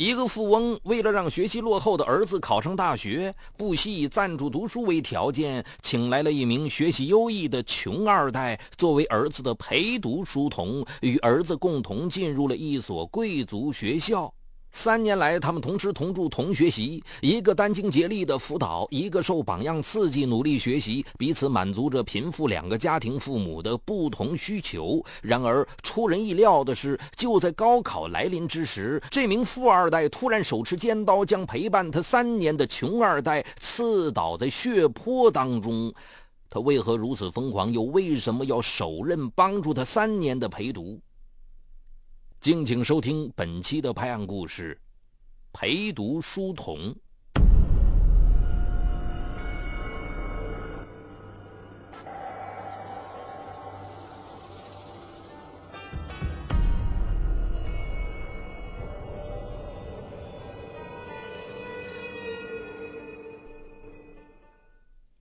一个富翁为了让学习落后的儿子考上大学，不惜以赞助读书为条件，请来了一名学习优异的穷二代作为儿子的陪读书童，与儿子共同进入了一所贵族学校。三年来，他们同吃同住同学习，一个殚精竭力的辅导，一个受榜样刺激努力学习，彼此满足着贫富两个家庭父母的不同需求。然而，出人意料的是，就在高考来临之时，这名富二代突然手持尖刀，将陪伴他三年的穷二代刺倒在血泊当中。他为何如此疯狂？又为什么要手刃帮助他三年的陪读？敬请收听本期的拍案故事，《陪读书童》。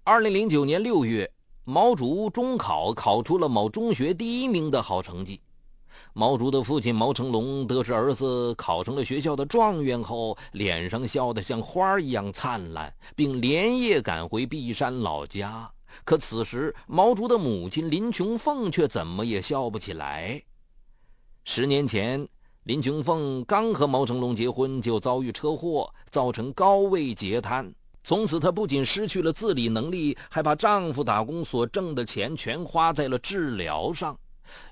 二零零九年六月，毛竹中考考出了某中学第一名的好成绩。毛竹的父亲毛成龙得知儿子考成了学校的状元后，脸上笑得像花一样灿烂，并连夜赶回璧山老家。可此时，毛竹的母亲林琼凤却怎么也笑不起来。十年前，林琼凤刚和毛成龙结婚，就遭遇车祸，造成高位截瘫。从此，她不仅失去了自理能力，还把丈夫打工所挣的钱全花在了治疗上。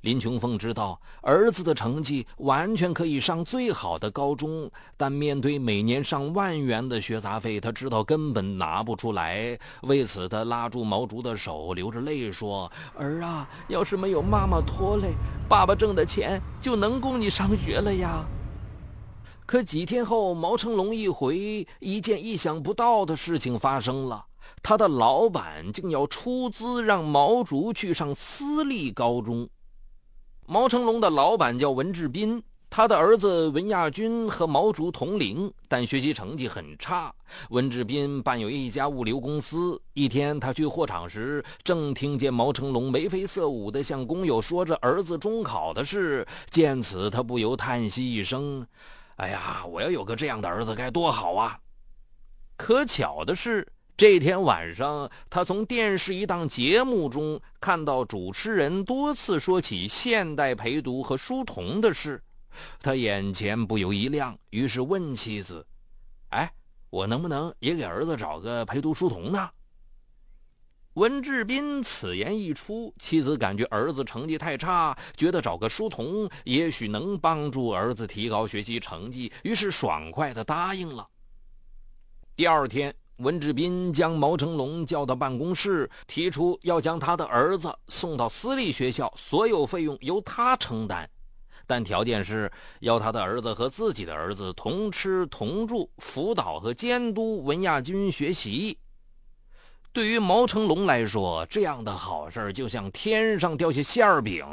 林琼凤知道儿子的成绩完全可以上最好的高中，但面对每年上万元的学杂费，他知道根本拿不出来。为此，他拉住毛竹的手，流着泪说：“儿啊，要是没有妈妈拖累，爸爸挣的钱就能供你上学了呀。”可几天后，毛成龙一回，一件意想不到的事情发生了：他的老板竟要出资让毛竹去上私立高中。毛成龙的老板叫文志斌，他的儿子文亚军和毛竹同龄，但学习成绩很差。文志斌办有一家物流公司。一天，他去货场时，正听见毛成龙眉飞色舞地向工友说着儿子中考的事。见此，他不由叹息一声：“哎呀，我要有个这样的儿子该多好啊！”可巧的是。这天晚上，他从电视一档节目中看到主持人多次说起现代陪读和书童的事，他眼前不由一亮，于是问妻子：“哎，我能不能也给儿子找个陪读书童呢？”文志斌此言一出，妻子感觉儿子成绩太差，觉得找个书童也许能帮助儿子提高学习成绩，于是爽快地答应了。第二天。文志斌将毛成龙叫到办公室，提出要将他的儿子送到私立学校，所有费用由他承担，但条件是要他的儿子和自己的儿子同吃同住，辅导和监督文亚军学习。对于毛成龙来说，这样的好事就像天上掉下馅饼。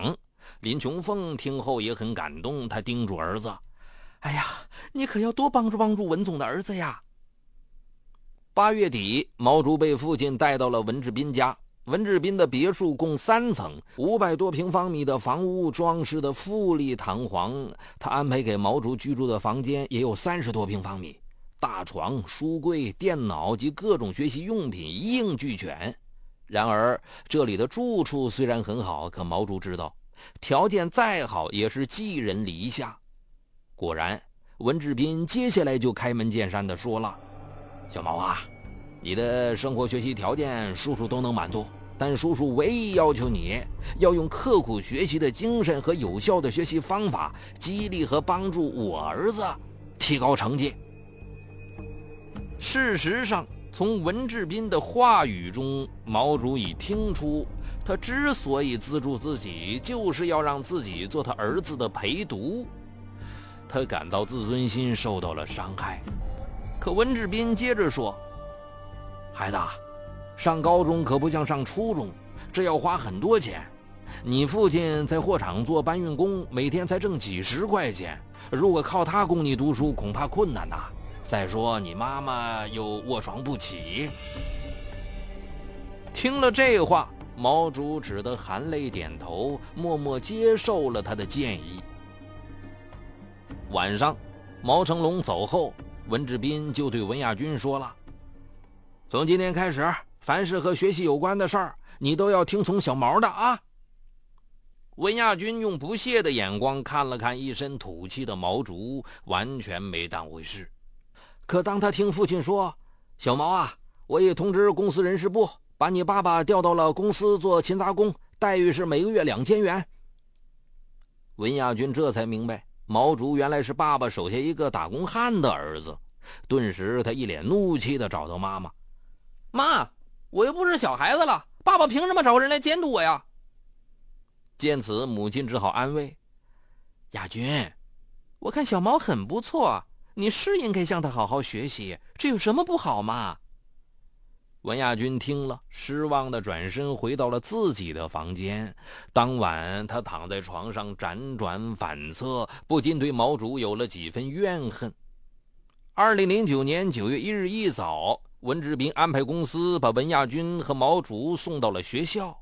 林琼凤听后也很感动，他叮嘱儿子：“哎呀，你可要多帮助帮助文总的儿子呀。”八月底，毛竹被父亲带到了文志斌家。文志斌的别墅共三层，五百多平方米的房屋装饰的富丽堂皇。他安排给毛竹居住的房间也有三十多平方米，大床、书柜、电脑及各种学习用品一应俱全。然而，这里的住处虽然很好，可毛竹知道，条件再好也是寄人篱下。果然，文志斌接下来就开门见山地说了。小毛啊，你的生活学习条件叔叔都能满足，但叔叔唯一要求你要用刻苦学习的精神和有效的学习方法，激励和帮助我儿子提高成绩。事实上，从文志斌的话语中，毛主已听出，他之所以资助自己，就是要让自己做他儿子的陪读。他感到自尊心受到了伤害。可文志斌接着说：“孩子，上高中可不像上初中，这要花很多钱。你父亲在货场做搬运工，每天才挣几十块钱，如果靠他供你读书，恐怕困难呐。再说你妈妈又卧床不起。”听了这话，毛主只得含泪点头，默默接受了他的建议。晚上。毛成龙走后，文志斌就对文亚军说了：“从今天开始，凡是和学习有关的事儿，你都要听从小毛的啊。”文亚军用不屑的眼光看了看一身土气的毛竹，完全没当回事。可当他听父亲说：“小毛啊，我已通知公司人事部，把你爸爸调到了公司做勤杂工，待遇是每个月两千元。”文亚军这才明白，毛竹原来是爸爸手下一个打工汉的儿子。顿时，他一脸怒气地找到妈妈：“妈，我又不是小孩子了，爸爸凭什么找人来监督我呀？”见此，母亲只好安慰：“亚军，我看小毛很不错，你是应该向他好好学习，这有什么不好吗？”文亚军听了，失望的转身回到了自己的房间。当晚，他躺在床上辗转反侧，不禁对毛竹有了几分怨恨。二零零九年九月一日一早，文志斌安排公司把文亚军和毛竹送到了学校。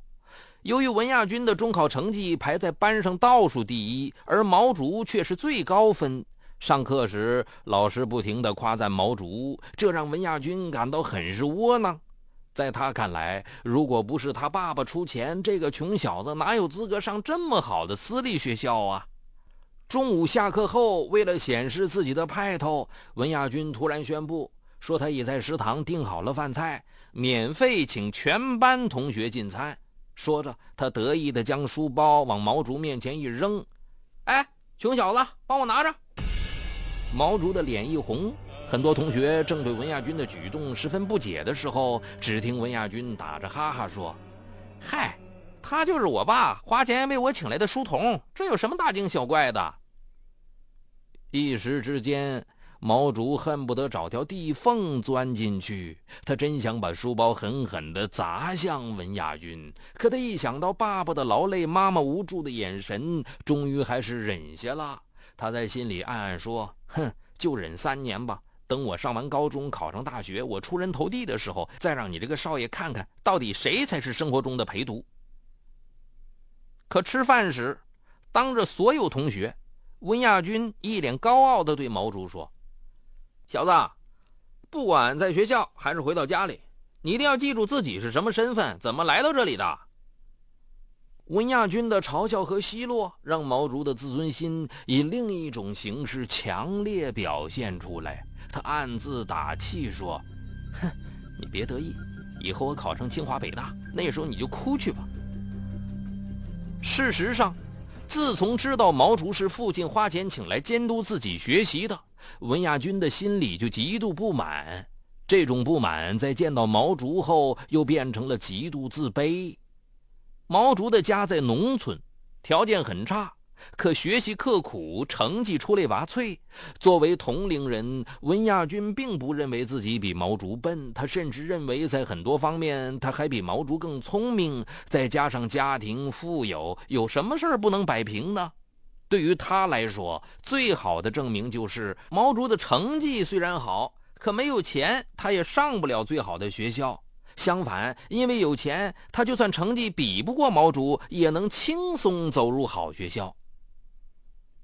由于文亚军的中考成绩排在班上倒数第一，而毛竹却是最高分。上课时，老师不停地夸赞毛竹，这让文亚军感到很是窝囊。在他看来，如果不是他爸爸出钱，这个穷小子哪有资格上这么好的私立学校啊？中午下课后，为了显示自己的派头，文亚军突然宣布说他已在食堂订好了饭菜，免费请全班同学进餐。说着，他得意地将书包往毛竹面前一扔：“哎，穷小子，帮我拿着！”毛竹的脸一红。很多同学正对文亚军的举动十分不解的时候，只听文亚军打着哈哈说：“嗨，他就是我爸花钱为我请来的书童，这有什么大惊小怪的？”一时之间，毛竹恨不得找条地缝钻进去。他真想把书包狠狠地砸向文亚军，可他一想到爸爸的劳累、妈妈无助的眼神，终于还是忍下了。他在心里暗暗说：“哼，就忍三年吧。”等我上完高中，考上大学，我出人头地的时候，再让你这个少爷看看到底谁才是生活中的陪读。可吃饭时，当着所有同学，温亚军一脸高傲地对毛竹说：“小子，不管在学校还是回到家里，你一定要记住自己是什么身份，怎么来到这里的。”温亚军的嘲笑和奚落，让毛竹的自尊心以另一种形式强烈表现出来。他暗自打气说：“哼，你别得意，以后我考上清华北大，那时候你就哭去吧。”事实上，自从知道毛竹是父亲花钱请来监督自己学习的，文亚军的心里就极度不满。这种不满在见到毛竹后，又变成了极度自卑。毛竹的家在农村，条件很差。可学习刻苦，成绩出类拔萃。作为同龄人，文亚军并不认为自己比毛竹笨，他甚至认为在很多方面他还比毛竹更聪明。再加上家庭富有，有什么事儿不能摆平呢？对于他来说，最好的证明就是毛竹的成绩虽然好，可没有钱，他也上不了最好的学校。相反，因为有钱，他就算成绩比不过毛竹，也能轻松走入好学校。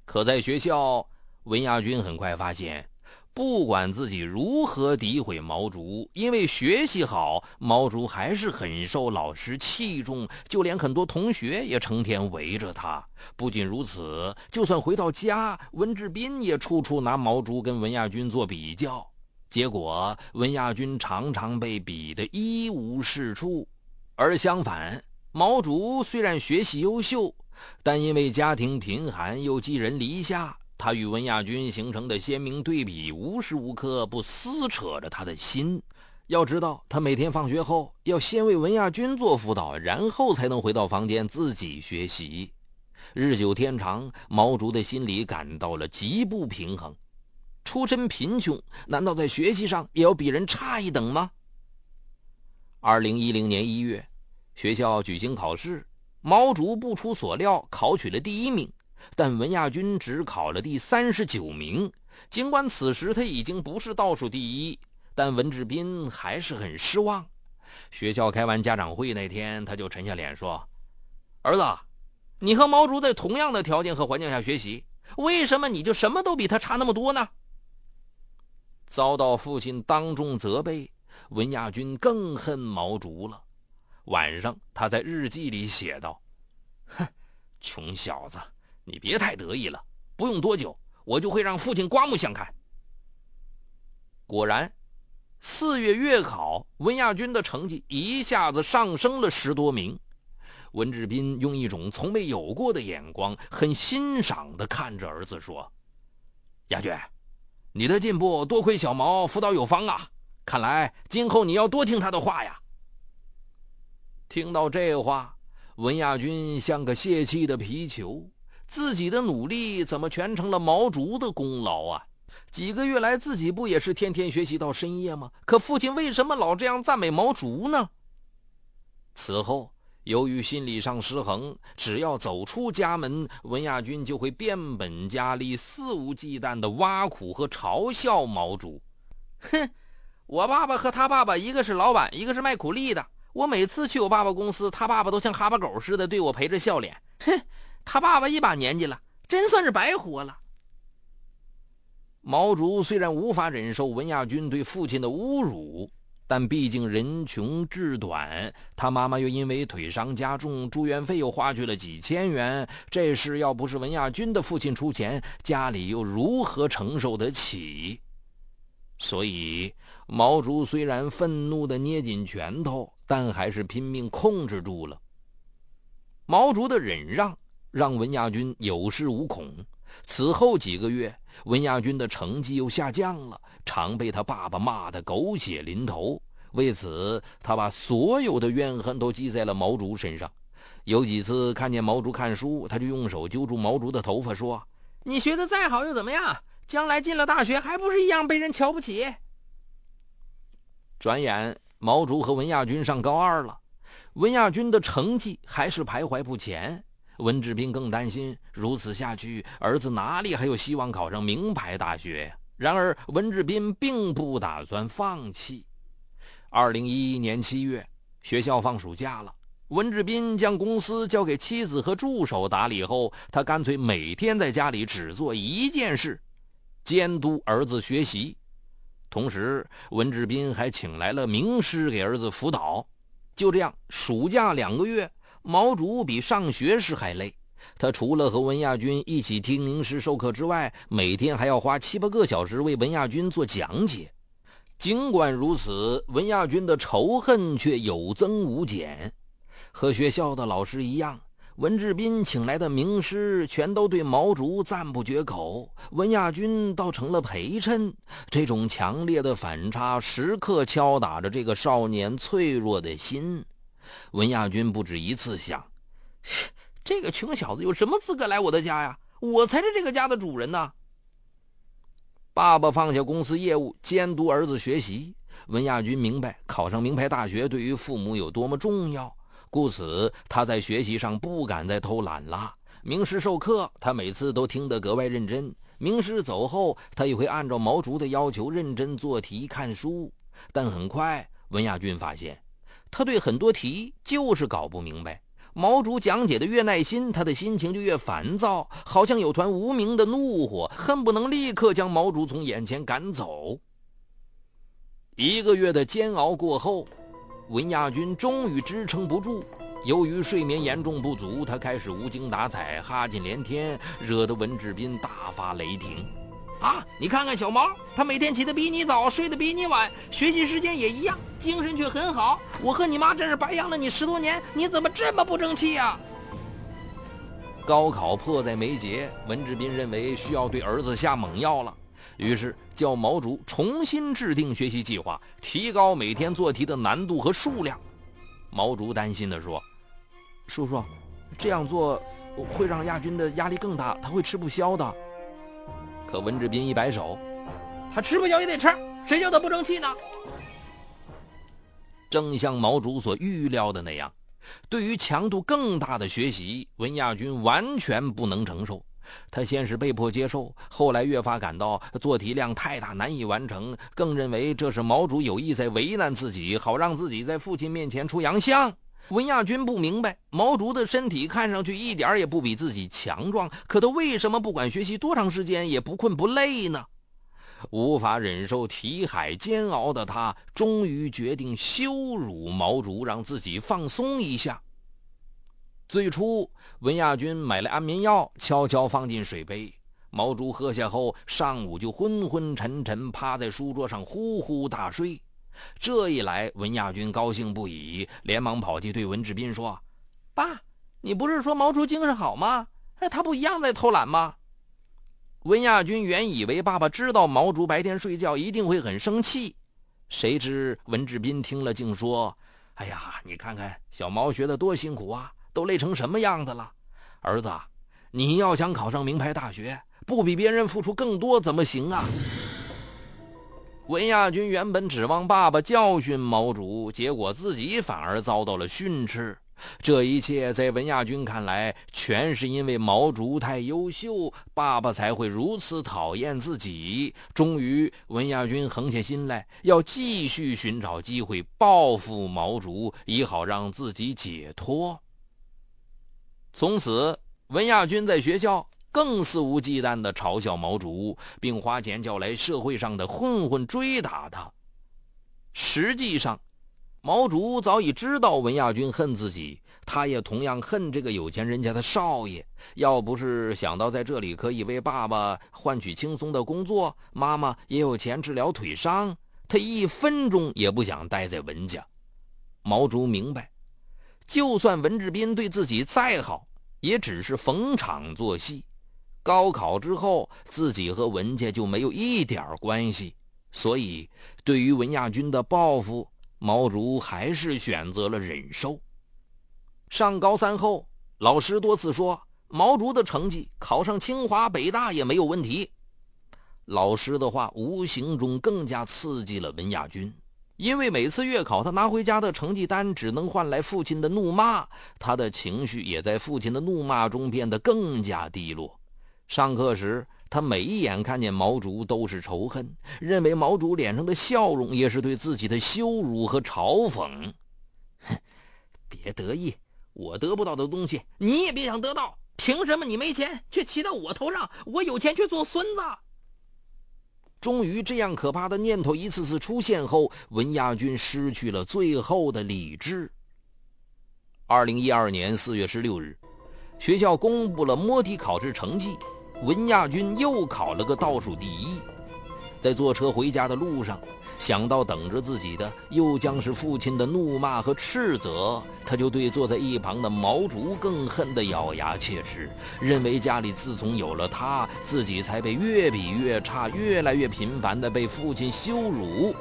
可在学校，文亚军很快发现，不管自己如何诋毁毛竹，因为学习好，毛竹还是很受老师器重，就连很多同学也成天围着他。不仅如此，就算回到家，文志斌也处处拿毛竹跟文亚军做比较，结果文亚军常常被比得一无是处。而相反，毛竹虽然学习优秀。但因为家庭贫寒又寄人篱下，他与文亚军形成的鲜明对比，无时无刻不撕扯着他的心。要知道，他每天放学后要先为文亚军做辅导，然后才能回到房间自己学习。日久天长，毛竹的心里感到了极不平衡。出身贫穷，难道在学习上也要比人差一等吗？二零一零年一月，学校举行考试。毛竹不出所料考取了第一名，但文亚军只考了第三十九名。尽管此时他已经不是倒数第一，但文志斌还是很失望。学校开完家长会那天，他就沉下脸说：“儿子，你和毛竹在同样的条件和环境下学习，为什么你就什么都比他差那么多呢？遭到父亲当众责备，文亚军更恨毛竹了。晚上，他在日记里写道：“哼，穷小子，你别太得意了。不用多久，我就会让父亲刮目相看。”果然，四月月考，文亚军的成绩一下子上升了十多名。文志斌用一种从未有过的眼光，很欣赏地看着儿子说：“亚军。”你的进步多亏小毛辅导有方啊！看来今后你要多听他的话呀。听到这话，文亚军像个泄气的皮球，自己的努力怎么全成了毛竹的功劳啊？几个月来自己不也是天天学习到深夜吗？可父亲为什么老这样赞美毛竹呢？此后。由于心理上失衡，只要走出家门，文亚军就会变本加厉、肆无忌惮地挖苦和嘲笑毛竹。哼，我爸爸和他爸爸，一个是老板，一个是卖苦力的。我每次去我爸爸公司，他爸爸都像哈巴狗似的对我陪着笑脸。哼，他爸爸一把年纪了，真算是白活了。毛竹虽然无法忍受文亚军对父亲的侮辱。但毕竟人穷志短，他妈妈又因为腿伤加重，住院费又花去了几千元。这事要不是文亚军的父亲出钱，家里又如何承受得起？所以毛竹虽然愤怒地捏紧拳头，但还是拼命控制住了。毛竹的忍让让文亚军有恃无恐。此后几个月，文亚军的成绩又下降了。常被他爸爸骂得狗血淋头，为此他把所有的怨恨都记在了毛竹身上。有几次看见毛竹看书，他就用手揪住毛竹的头发说：“你学的再好又怎么样？将来进了大学还不是一样被人瞧不起？”转眼毛竹和文亚军上高二了，文亚军的成绩还是徘徊不前。文志斌更担心，如此下去，儿子哪里还有希望考上名牌大学呀？然而，文志斌并不打算放弃。二零一一年七月，学校放暑假了，文志斌将公司交给妻子和助手打理后，他干脆每天在家里只做一件事：监督儿子学习。同时，文志斌还请来了名师给儿子辅导。就这样，暑假两个月，毛竹比上学时还累。他除了和文亚军一起听名师授课之外，每天还要花七八个小时为文亚军做讲解。尽管如此，文亚军的仇恨却有增无减。和学校的老师一样，文志斌请来的名师全都对毛竹赞不绝口，文亚军倒成了陪衬。这种强烈的反差时刻敲打着这个少年脆弱的心。文亚军不止一次想。这个穷小子有什么资格来我的家呀？我才是这个家的主人呢。爸爸放下公司业务，监督儿子学习。文亚军明白考上名牌大学对于父母有多么重要，故此他在学习上不敢再偷懒了。名师授课，他每次都听得格外认真。名师走后，他也会按照毛竹的要求认真做题、看书。但很快，文亚军发现，他对很多题就是搞不明白。毛竹讲解的越耐心，他的心情就越烦躁，好像有团无名的怒火，恨不能立刻将毛竹从眼前赶走。一个月的煎熬过后，文亚军终于支撑不住。由于睡眠严重不足，他开始无精打采、哈欠连天，惹得文志斌大发雷霆。啊！你看看小毛，他每天起得比你早，睡得比你晚，学习时间也一样，精神却很好。我和你妈真是白养了你十多年，你怎么这么不争气呀？高考迫在眉睫，文志斌认为需要对儿子下猛药了，于是叫毛竹重新制定学习计划，提高每天做题的难度和数量。毛竹担心地说：“叔叔，这样做会让亚军的压力更大，他会吃不消的。”可文志斌一摆手，他吃不消也得吃，谁叫他不争气呢？正像毛竹所预料的那样，对于强度更大的学习，文亚军完全不能承受。他先是被迫接受，后来越发感到做题量太大，难以完成，更认为这是毛竹有意在为难自己，好让自己在父亲面前出洋相。文亚军不明白，毛竹的身体看上去一点也不比自己强壮，可他为什么不管学习多长时间也不困不累呢？无法忍受题海煎熬的他，终于决定羞辱毛竹，让自己放松一下。最初，文亚军买了安眠药，悄悄放进水杯。毛竹喝下后，上午就昏昏沉沉趴在书桌上呼呼大睡。这一来，文亚军高兴不已，连忙跑去对文志斌说：“爸，你不是说毛竹精神好吗？哎，他不一样在偷懒吗？”文亚军原以为爸爸知道毛竹白天睡觉一定会很生气，谁知文志斌听了竟说：“哎呀，你看看小毛学的多辛苦啊，都累成什么样子了！儿子，你要想考上名牌大学，不比别人付出更多怎么行啊？”文亚军原本指望爸爸教训毛竹，结果自己反而遭到了训斥。这一切在文亚军看来，全是因为毛竹太优秀，爸爸才会如此讨厌自己。终于，文亚军横下心来，要继续寻找机会报复毛竹，以好让自己解脱。从此，文亚军在学校更肆无忌惮地嘲笑毛竹，并花钱叫来社会上的混混追打他。实际上，毛竹早已知道文亚军恨自己，他也同样恨这个有钱人家的少爷。要不是想到在这里可以为爸爸换取轻松的工作，妈妈也有钱治疗腿伤，他一分钟也不想待在文家。毛竹明白，就算文志斌对自己再好，也只是逢场作戏。高考之后，自己和文家就没有一点关系，所以对于文亚军的报复。毛竹还是选择了忍受。上高三后，老师多次说毛竹的成绩考上清华北大也没有问题。老师的话无形中更加刺激了文亚军，因为每次月考他拿回家的成绩单只能换来父亲的怒骂，他的情绪也在父亲的怒骂中变得更加低落。上课时。他每一眼看见毛竹都是仇恨，认为毛竹脸上的笑容也是对自己的羞辱和嘲讽。哼，别得意，我得不到的东西你也别想得到。凭什么你没钱却骑到我头上，我有钱却做孙子？终于，这样可怕的念头一次次出现后，文亚军失去了最后的理智。二零一二年四月十六日，学校公布了摸底考试成绩。文亚军又考了个倒数第一，在坐车回家的路上，想到等着自己的又将是父亲的怒骂和斥责，他就对坐在一旁的毛竹更恨得咬牙切齿，认为家里自从有了他，自己才被越比越差，越来越频繁地被父亲羞辱。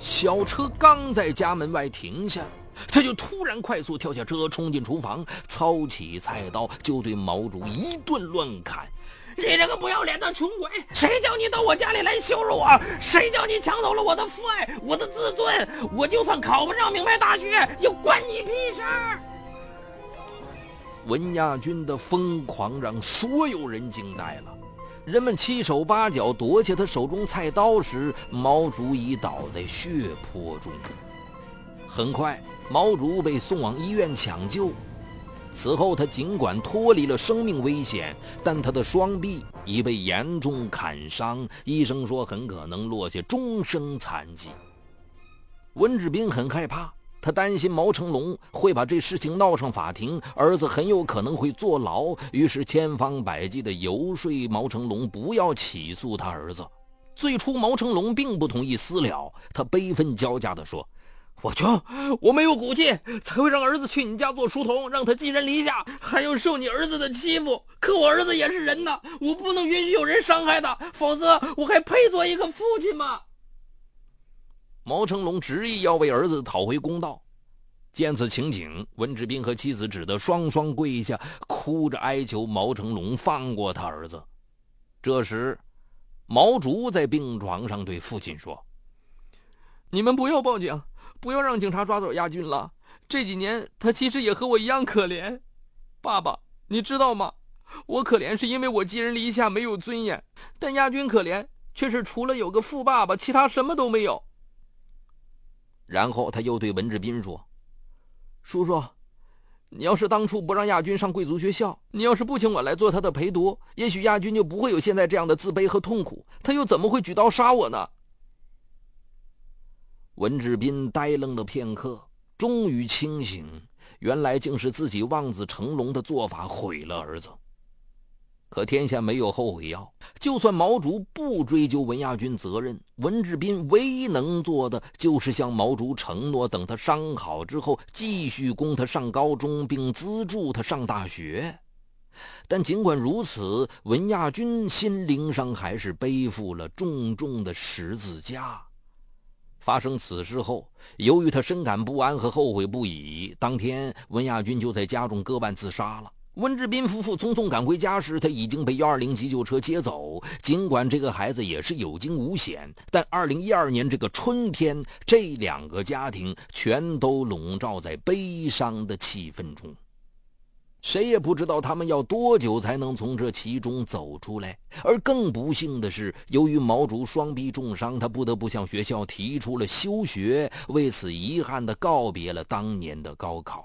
小车刚在家门外停下。他就突然快速跳下车，冲进厨房，操起菜刀就对毛竹一顿乱砍。你这个不要脸的穷鬼，谁叫你到我家里来羞辱我？谁叫你抢走了我的父爱，我的自尊？我就算考不上名牌大学，又关你屁事？文亚军的疯狂让所有人惊呆了。人们七手八脚夺下他手中菜刀时，毛竹已倒在血泊中。很快。毛竹被送往医院抢救，此后他尽管脱离了生命危险，但他的双臂已被严重砍伤，医生说很可能落下终生残疾。温志斌很害怕，他担心毛成龙会把这事情闹上法庭，儿子很有可能会坐牢，于是千方百计地游说毛成龙不要起诉他儿子。最初，毛成龙并不同意私了，他悲愤交加地说。我穷，我没有骨气，才会让儿子去你家做书童，让他寄人篱下，还要受你儿子的欺负。可我儿子也是人呐，我不能允许有人伤害他，否则我还配做一个父亲吗？毛成龙执意要为儿子讨回公道。见此情景，文志斌和妻子只得双双跪下，哭着哀求毛成龙放过他儿子。这时，毛竹在病床上对父亲说：“你们不要报警。”不要让警察抓走亚军了。这几年他其实也和我一样可怜。爸爸，你知道吗？我可怜是因为我寄人篱下，没有尊严；但亚军可怜却是除了有个富爸爸，其他什么都没有。然后他又对文志斌说：“叔叔，你要是当初不让亚军上贵族学校，你要是不请我来做他的陪读，也许亚军就不会有现在这样的自卑和痛苦，他又怎么会举刀杀我呢？”文质斌呆愣了片刻，终于清醒，原来竟是自己望子成龙的做法毁了儿子。可天下没有后悔药，就算毛竹不追究文亚军责任，文质斌唯一能做的就是向毛竹承诺，等他伤好之后，继续供他上高中，并资助他上大学。但尽管如此，文亚军心灵上还是背负了重重的十字架。发生此事后，由于他深感不安和后悔不已，当天文亚军就在家中割腕自杀了。温志斌夫妇匆匆赶回家时，他已经被幺二零急救车接走。尽管这个孩子也是有惊无险，但二零一二年这个春天，这两个家庭全都笼罩在悲伤的气氛中。谁也不知道他们要多久才能从这其中走出来。而更不幸的是，由于毛竹双臂重伤，他不得不向学校提出了休学，为此遗憾的告别了当年的高考。